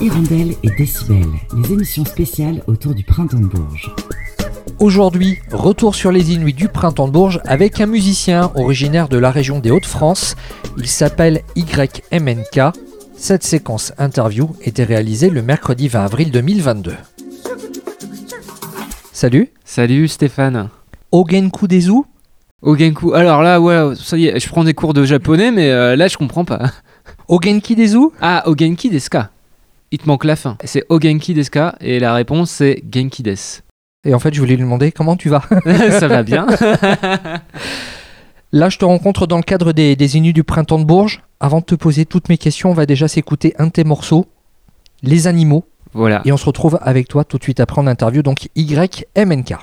Hirondelle et Décibel, les émissions spéciales autour du printemps de Bourges. Aujourd'hui, retour sur les Inuits du printemps de Bourges avec un musicien originaire de la région des Hauts-de-France. Il s'appelle YMNK. Cette séquence interview était réalisée le mercredi 20 avril 2022. Salut Salut Stéphane. Ogenku Dezu Ogenku. Alors là, ouais, ça y est, je prends des cours de japonais, mais euh, là, je comprends pas. Ogenki Dezu Ah, Ogenki deska. Il te manque la fin. C'est Ogenki deska et la réponse c'est Genki des. Et en fait, je voulais lui demander comment tu vas ça va bien. Là, je te rencontre dans le cadre des, des Inuits du printemps de Bourges. Avant de te poser toutes mes questions, on va déjà s'écouter un de tes morceaux, Les animaux. voilà. Et on se retrouve avec toi tout de suite après en interview, donc YMNK.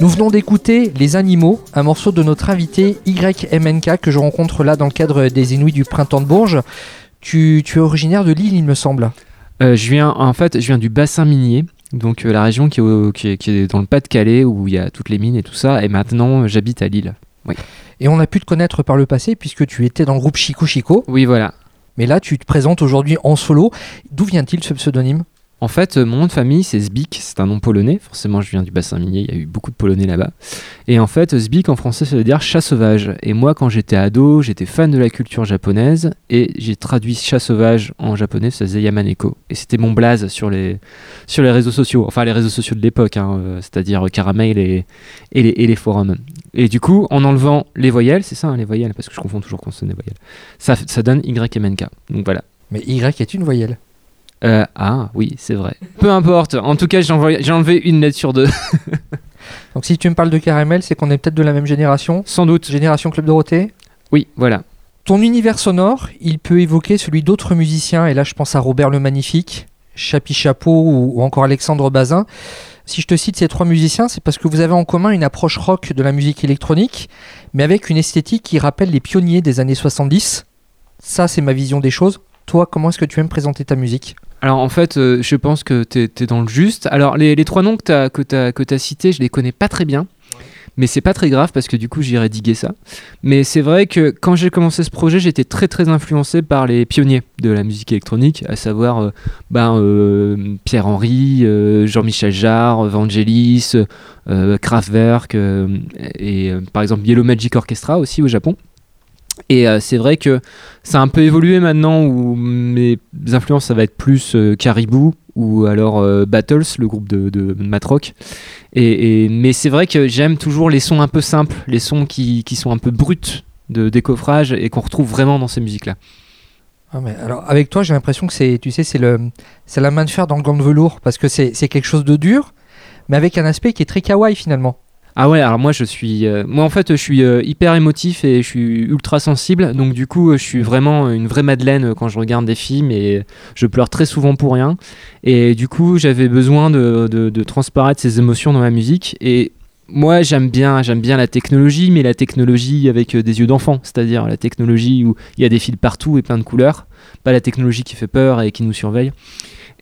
Nous venons d'écouter Les Animaux, un morceau de notre invité YMNK que je rencontre là dans le cadre des Inuits du printemps de Bourges. Tu, tu es originaire de Lille, il me semble. Euh, je viens, en fait, je viens du bassin minier. Donc euh, la région qui est, au- qui est- qui est dans le Pas-de-Calais où il y a toutes les mines et tout ça. Et maintenant, j'habite à Lille. Et on a pu te connaître par le passé puisque tu étais dans le groupe Chico Chico. Oui, voilà. Mais là, tu te présentes aujourd'hui en solo. D'où vient-il ce pseudonyme? En fait, euh, mon nom de famille, c'est Zbik, c'est un nom polonais. Forcément, je viens du bassin minier, il y a eu beaucoup de polonais là-bas. Et en fait, Zbik en français, ça veut dire chat sauvage. Et moi, quand j'étais ado, j'étais fan de la culture japonaise et j'ai traduit chat sauvage en japonais, ça faisait Yamaneko. Et c'était mon blaze sur les, sur les réseaux sociaux, enfin les réseaux sociaux de l'époque, hein, euh, c'est-à-dire Caramel et, et, les, et forums. Et du coup, en enlevant les voyelles, c'est ça, hein, les voyelles, parce que je confonds toujours consonnes et voyelles, ça, ça donne YMNK. Donc voilà. Mais Y est une voyelle. Euh, ah oui, c'est vrai. Peu importe. En tout cas, j'ai enlevé une lettre sur deux. Donc si tu me parles de caramel, c'est qu'on est peut-être de la même génération. Sans doute. Génération Club Dorothée. Oui, voilà. Ton univers sonore, il peut évoquer celui d'autres musiciens, et là je pense à Robert le Magnifique, Chapi Chapeau ou, ou encore Alexandre Bazin. Si je te cite ces trois musiciens, c'est parce que vous avez en commun une approche rock de la musique électronique, mais avec une esthétique qui rappelle les pionniers des années 70. Ça, c'est ma vision des choses. Toi, comment est-ce que tu aimes présenter ta musique? Alors en fait, euh, je pense que tu es, dans le juste. Alors les, trois noms que tu as, cités, je les connais pas très bien. Mais c'est pas très grave parce que du coup j'irai diguer ça. Mais c'est vrai que quand j'ai commencé ce projet, j'étais très très influencé par les pionniers de la musique électronique, à savoir euh, ben, euh, Pierre Henry, Jean-Michel Jarre, Vangelis, Kraftwerk et par exemple Yellow Magic Orchestra aussi au Japon. Et euh, c'est vrai que ça a un peu évolué maintenant où mes influences ça va être plus euh, Caribou ou alors euh, Battles, le groupe de, Matrock. Et, mais c'est vrai que j'aime toujours les sons un peu simples, les sons qui, sont un peu bruts de décoffrage et qu'on retrouve vraiment dans ces musiques-là. Ah, mais alors avec toi, j'ai l'impression que c'est, tu sais, c'est c'est la main de fer dans le gant de velours parce que c'est quelque chose de dur, mais avec un aspect qui est très kawaii finalement. Ah ouais, alors moi je suis, euh, moi en fait je suis euh, hyper émotif et je suis ultra sensible, donc du coup je suis vraiment une vraie madeleine euh, quand je regarde des films et je pleure très souvent pour rien. Et du coup j'avais besoin de, de, de transparaître ces émotions dans ma musique et moi j'aime bien, j'aime bien la technologie, mais la technologie avec des yeux d'enfant, c'est-à-dire la technologie où il y a des fils partout et plein de couleurs, pas la technologie qui fait peur et qui nous surveille.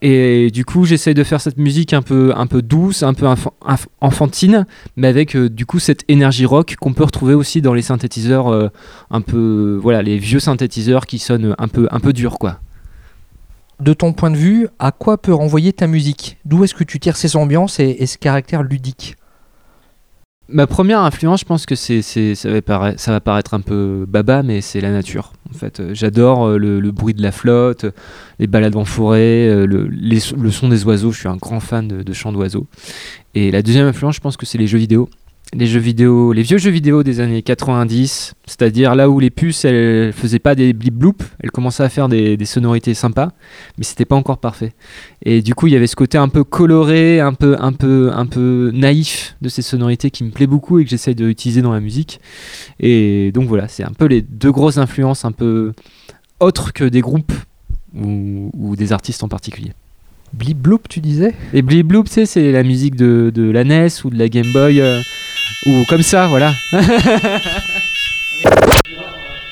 Et du coup, j'essaye de faire cette musique un peu, un peu douce, un peu enfant- enf- enfantine, mais avec euh, du coup cette énergie rock qu'on peut retrouver aussi dans les synthétiseurs euh, un peu, voilà, les vieux synthétiseurs qui sonnent un peu, un peu durs, quoi. De ton point de vue, à quoi peut renvoyer ta musique? D'où est-ce que tu tires ces ambiances et ce caractère ludique? Ma première influence, je pense que c'est, ça, va paraître, un peu baba, mais c'est la nature. En fait, j'adore euh, le, bruit de la flotte, les balades en forêt, euh, le, son des oiseaux. Je suis un grand fan de chants d'oiseaux. Et la deuxième influence, je pense que c'est les jeux vidéo. Les vieux jeux vidéo des années 90, c'est-à-dire là où les puces, elles faisaient pas des blip bloop, elles commençaient à faire des, sonorités sympas, mais c'était pas encore parfait. Et du coup, il y avait ce côté un peu coloré, un peu, un peu, un peu naïf de ces sonorités qui me plaît beaucoup et que j'essaye d'utiliser dans la musique. Et donc voilà, c'est un peu les deux grosses influences un peu autres que des groupes ou, ou des artistes en particulier. Blip bloop, tu disais? Et Blip Bloop, tu sais, c'est la musique de, de la NES ou de la Game Boy, euh, ou comme ça, voilà.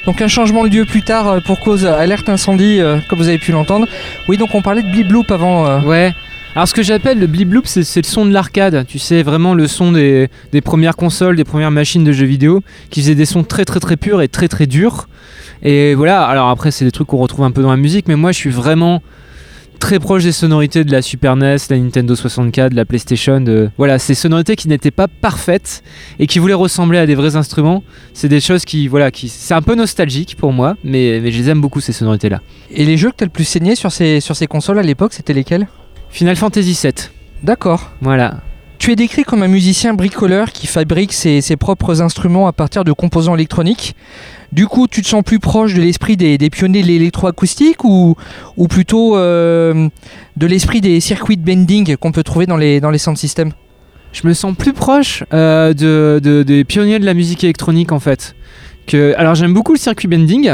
Donc un changement de lieu plus tard euh, pour cause alerte incendie, euh, comme vous avez pu l'entendre. Oui, donc on parlait de blip bloop avant. euh. Ouais. Alors ce que j'appelle le blip bloop, c'est c'est le son de l'arcade. Tu sais, vraiment le son des, des premières consoles, des premières machines de jeux vidéo, qui faisaient des sons très très très purs et très très durs. Et voilà, alors après c'est des trucs qu'on retrouve un peu dans la musique, mais moi je suis vraiment très proche des sonorités de la Super NES, la Nintendo 64, de la PlayStation. De... Voilà, ces sonorités qui n'étaient pas parfaites et qui voulaient ressembler à des vrais instruments. C'est des choses qui, voilà, qui, c'est un peu nostalgique pour moi, mais, mais je les aime beaucoup ces sonorités-là. Et les jeux que t'as le plus saigné sur ces, sur ces consoles à l'époque, c'était lesquels? Final Fantasy VII, D'accord. voilà. Tu es décrit comme un musicien bricoleur qui fabrique ses, propres instruments à partir de composants électroniques. Du coup, tu te sens plus proche de l'esprit des, pionniers de l'électroacoustique ou, ou plutôt euh, de l'esprit des circuits bending qu'on peut trouver dans les, dans les sound systems? Je me sens plus proche euh, de, de- des pionniers de la musique électronique en fait. Alors j'aime beaucoup le circuit bending,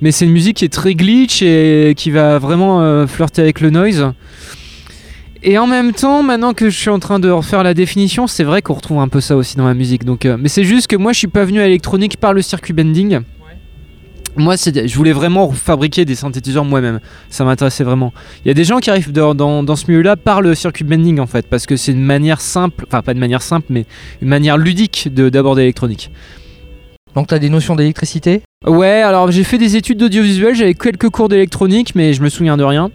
mais c'est une musique qui est très glitch et qui va vraiment euh, flirter avec le noise. Et en même temps, maintenant que je suis en train de refaire la définition, c'est vrai qu'on retrouve un peu ça aussi dans la musique. Donc, euh, mais c'est juste que moi je suis pas venu à l'électronique par le circuit bending. Moi, je voulais vraiment fabriquer des synthétiseurs moi-même. Ça m'intéressait vraiment. Il y a des gens qui arrivent dans, dans- dans ce milieu-là par le circuit bending en fait, parce que c'est une manière simple, enfin pas de manière simple, mais une manière ludique de- d'aborder l'électronique. Donc tu as des notions d'électricité? Ouais, alors j'ai fait des études d'audiovisuel, j'avais quelques cours d'électronique, mais je me souviens de rien.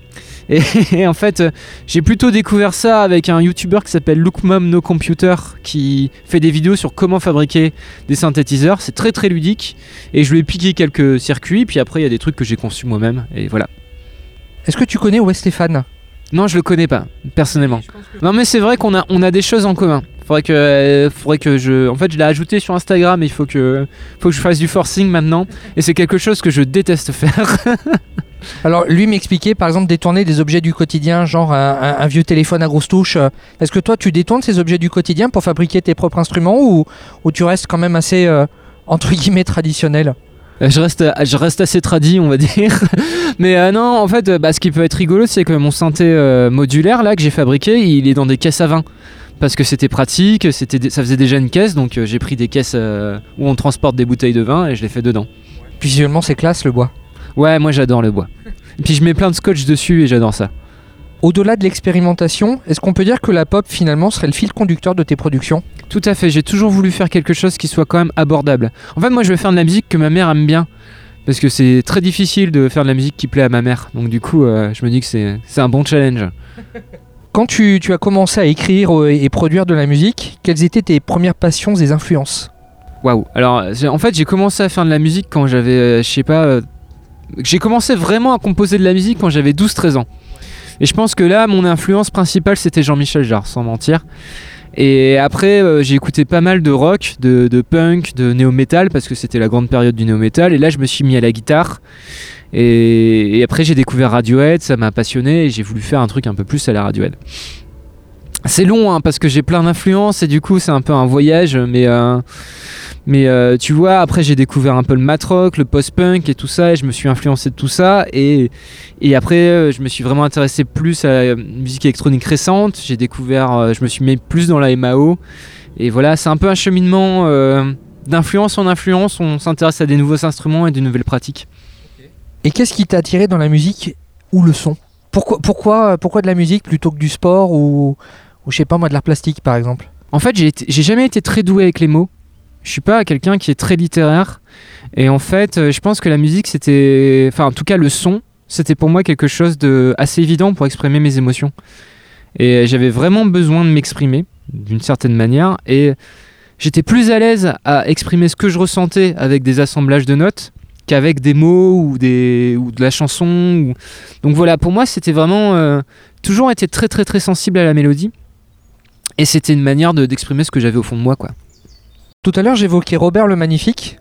Et, et en fait, euh, j'ai plutôt découvert ça avec un YouTuber qui s'appelle Look Mom No Computer qui fait des vidéos sur comment fabriquer des synthétiseurs. C'est très très ludique. Et je lui ai piqué quelques circuits. Puis après, il y a des trucs que j'ai conçus moi-même. Et voilà. Est-ce que tu connais Wes Stéphane Non, je le connais pas, personnellement. Non, mais c'est vrai qu'on a, on a des choses en commun. Faudrait que, euh, faudrait que je. En fait, je l'ai ajouté sur Instagram. Il faut que, faut que je fasse du forcing maintenant. Et c'est quelque chose que je déteste faire. Alors, lui m'expliquait par exemple détourner des objets du quotidien, genre un, un- un vieux téléphone à grosse touche. Est-ce que toi, tu détournes ces objets du quotidien pour fabriquer tes propres instruments ou, ou tu restes quand même assez, euh, entre guillemets, traditionnel? Euh, je reste, je reste assez tradit, on va dire. Mais euh, non, en fait, bah, ce qui peut être rigolo, c'est que mon synthé euh, modulaire là que j'ai fabriqué, il est dans des caisses à vin. Parce que c'était pratique, c'était, ça faisait déjà une caisse, donc euh, j'ai pris des caisses euh, où on transporte des bouteilles de vin et je les fais dedans. Puis visuellement, c'est classe le bois. Ouais, moi j'adore le bois. Et puis je mets plein de scotch dessus et j'adore ça. Au-delà de l'expérimentation, est-ce qu'on peut dire que la pop finalement serait le fil conducteur de tes productions? Tout à fait, j'ai toujours voulu faire quelque chose qui soit quand même abordable. En fait, moi je veux faire de la musique que ma mère aime bien. Parce que c'est très difficile de faire de la musique qui plaît à ma mère. Donc du coup, euh, je me dis que c'est, c'est un bon challenge. Quand tu, as commencé à écrire euh, et produire de la musique, quelles étaient tes premières passions et influences? Waouh. Alors, en fait, j'ai commencé à faire de la musique quand j'avais, euh, je sais pas, euh, j'ai commencé vraiment à composer de la musique quand j'avais 12-13 ans. Et je pense que là, mon influence principale, c'était Jean-Michel Jarre, sans mentir. Et après, euh, j'ai écouté pas mal de rock, de punk, de néo-metal, parce que c'était la grande période du néo-metal. Et là, je me suis mis à la guitare. Et, après, j'ai découvert Radiohead, ça m'a passionné, et j'ai voulu faire un truc un peu plus à la Radiohead. C'est long, hein, parce que j'ai plein d'influences, et du coup, c'est un peu un voyage, mais... euh, mais euh, tu vois, après j'ai découvert un peu le mat rock, le post-punk et tout ça, et je me suis influencé de tout ça. Et, et après, euh, je me suis vraiment intéressé plus à la musique électronique récente. J'ai découvert, je me suis mis plus dans la MAO. Et voilà, c'est un peu un cheminement d'influence en influence. On s'intéresse à des nouveaux instruments et de nouvelles pratiques. Et qu'est-ce qui t'a attiré dans la musique ou le son? Pourquoi, pourquoi, pourquoi de la musique plutôt que du sport ou, ou je sais pas moi de l'art plastique par exemple? En fait, j'ai jamais été très doué avec les mots. Je suis pas quelqu'un qui est très littéraire. Et en fait, euh, je pense que la musique, c'était. Enfin, en tout cas, le son, c'était pour moi quelque chose de assez évident pour exprimer mes émotions. Et j'avais vraiment besoin de m'exprimer, d'une certaine manière. Et j'étais plus à l'aise à exprimer ce que je ressentais avec des assemblages de notes qu'avec des mots ou, de la chanson. Donc voilà, pour moi, c'était vraiment. euh, toujours été très, très, très sensible à la mélodie. Et c'était une manière de- d'exprimer ce que j'avais au fond de moi, quoi. Tout à l'heure j'évoquais Robert le Magnifique.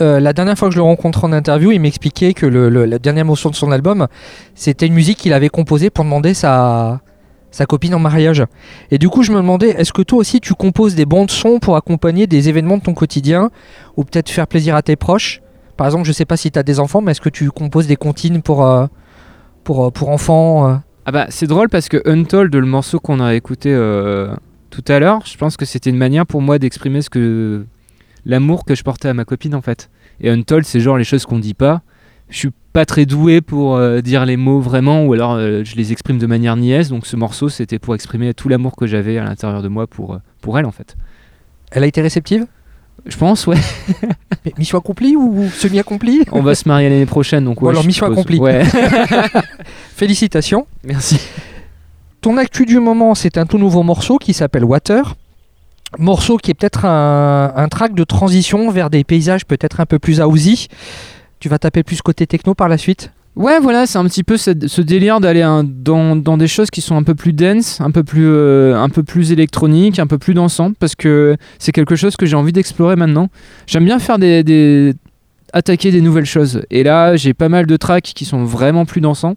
Euh, la dernière fois que je le rencontrais en interview, il m'expliquait que la dernière motion de son album, c'était une musique qu'il avait composée pour demander sa, sa copine en mariage. Et du coup, je me demandais, est-ce que toi aussi tu composes des bandes son pour accompagner des événements de ton quotidien ou peut-être faire plaisir à tes proches? Par exemple, je sais pas si tu as des enfants, mais est-ce que tu composes des comptines pour, euh, pour, euh, pour enfants euh Ah bah, c'est drôle parce que Untold, le morceau qu'on a écouté tout à l'heure, je pense que c'était une manière pour moi d'exprimer ce que l'amour que je portais à ma copine en fait. Et Untold, c'est genre les choses qu'on dit pas. Je suis pas très doué pour euh, dire les mots vraiment, ou alors euh, je les exprime de manière niaise. Donc ce morceau, c'était pour exprimer tout l'amour que j'avais à l'intérieur de moi pour, euh, pour elle en fait. Elle a été réceptive? Je pense, ouais. Mais Mission accomplie ou semi-accomplie On va se marier l'année prochaine, donc Bon, ouais, alors, mission suppose. accomplie. Ouais, Félicitations. merci. Ton actu du moment, c'est un tout nouveau morceau qui s'appelle Water. Morceau qui est peut-être un, un track de transition vers des paysages peut-être un peu plus housey. Tu vas taper plus côté techno par la suite? Ouais, voilà, c'est un petit peu ce délire d'aller dans, dans des choses qui sont un peu plus dense, un peu plus, euh, un peu plus électroniques, un peu plus dansantes, parce que c'est quelque chose que j'ai envie d'explorer maintenant. J'aime bien faire des, des- attaquer des nouvelles choses. Et là, j'ai pas mal de tracks qui sont vraiment plus dansants,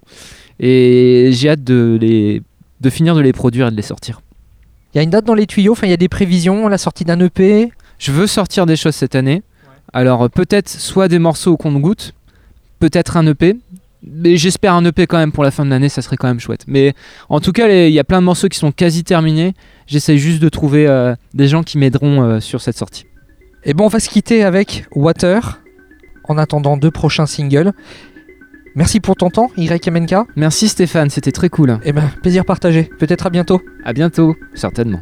et j'ai hâte de les, de finir de les produire et de les sortir. Il y a une date dans les tuyaux, enfin il y a des prévisions, la sortie d'un EP. Je veux sortir des choses cette année. Alors peut-être soit des morceaux au compte-goutte, peut-être un EP. Mais j'espère un EP quand même pour la fin de l'année, ça serait quand même chouette. Mais en tout cas, il y a plein de morceaux qui sont quasi terminés. J'essaye juste de trouver euh, des gens qui m'aideront euh, sur cette sortie. Et bon, on va se quitter avec Water en attendant deux prochains singles. Merci pour ton temps, YMNK. Merci Stéphane, c'était très cool. Et ben, plaisir partagé. Peut-être à bientôt. À bientôt, certainement.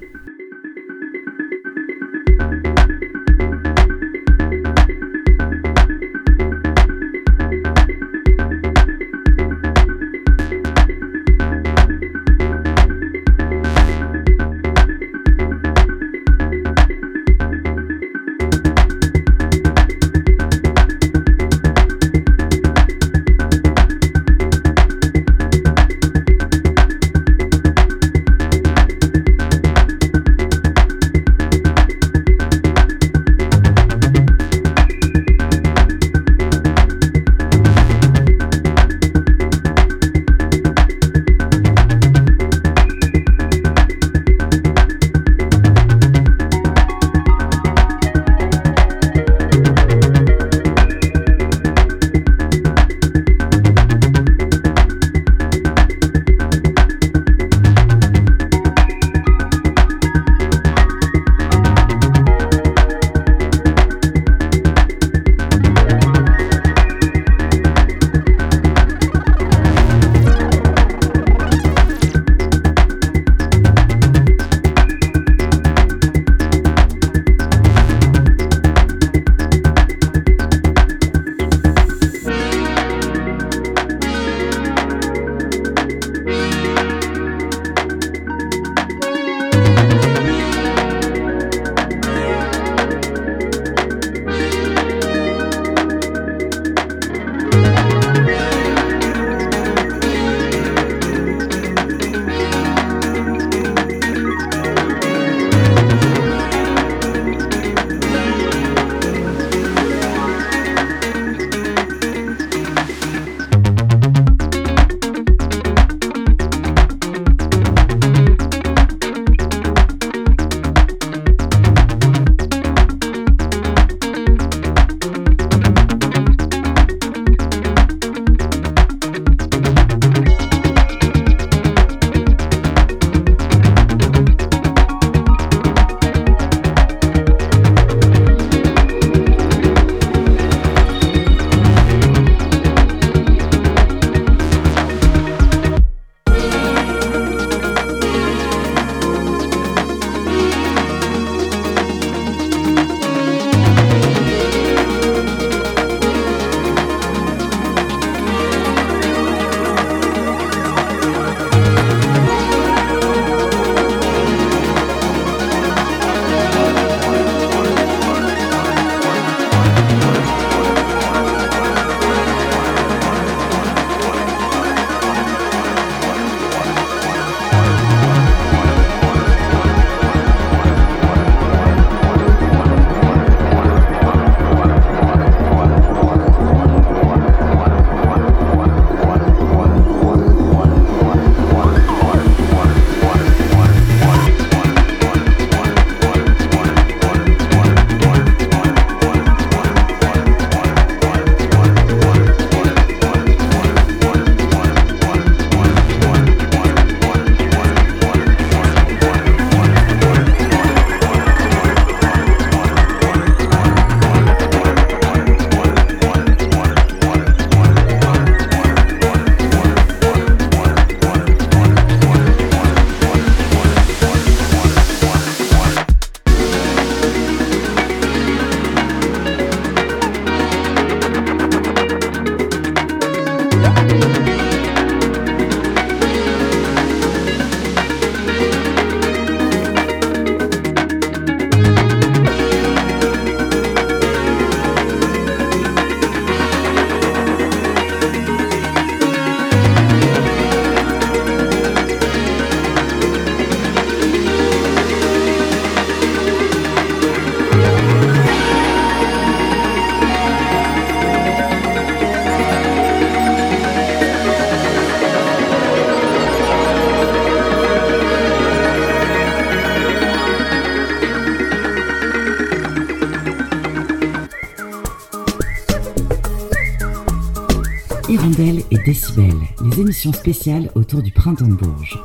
Les émissions spéciales autour du printemps de Bourges.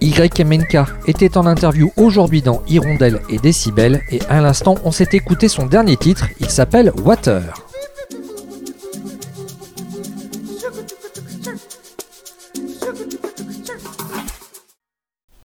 YMNK était en interview aujourd'hui dans Hirondelle et Décibel et à l'instant on s'est écouté son dernier titre, il s'appelle Water.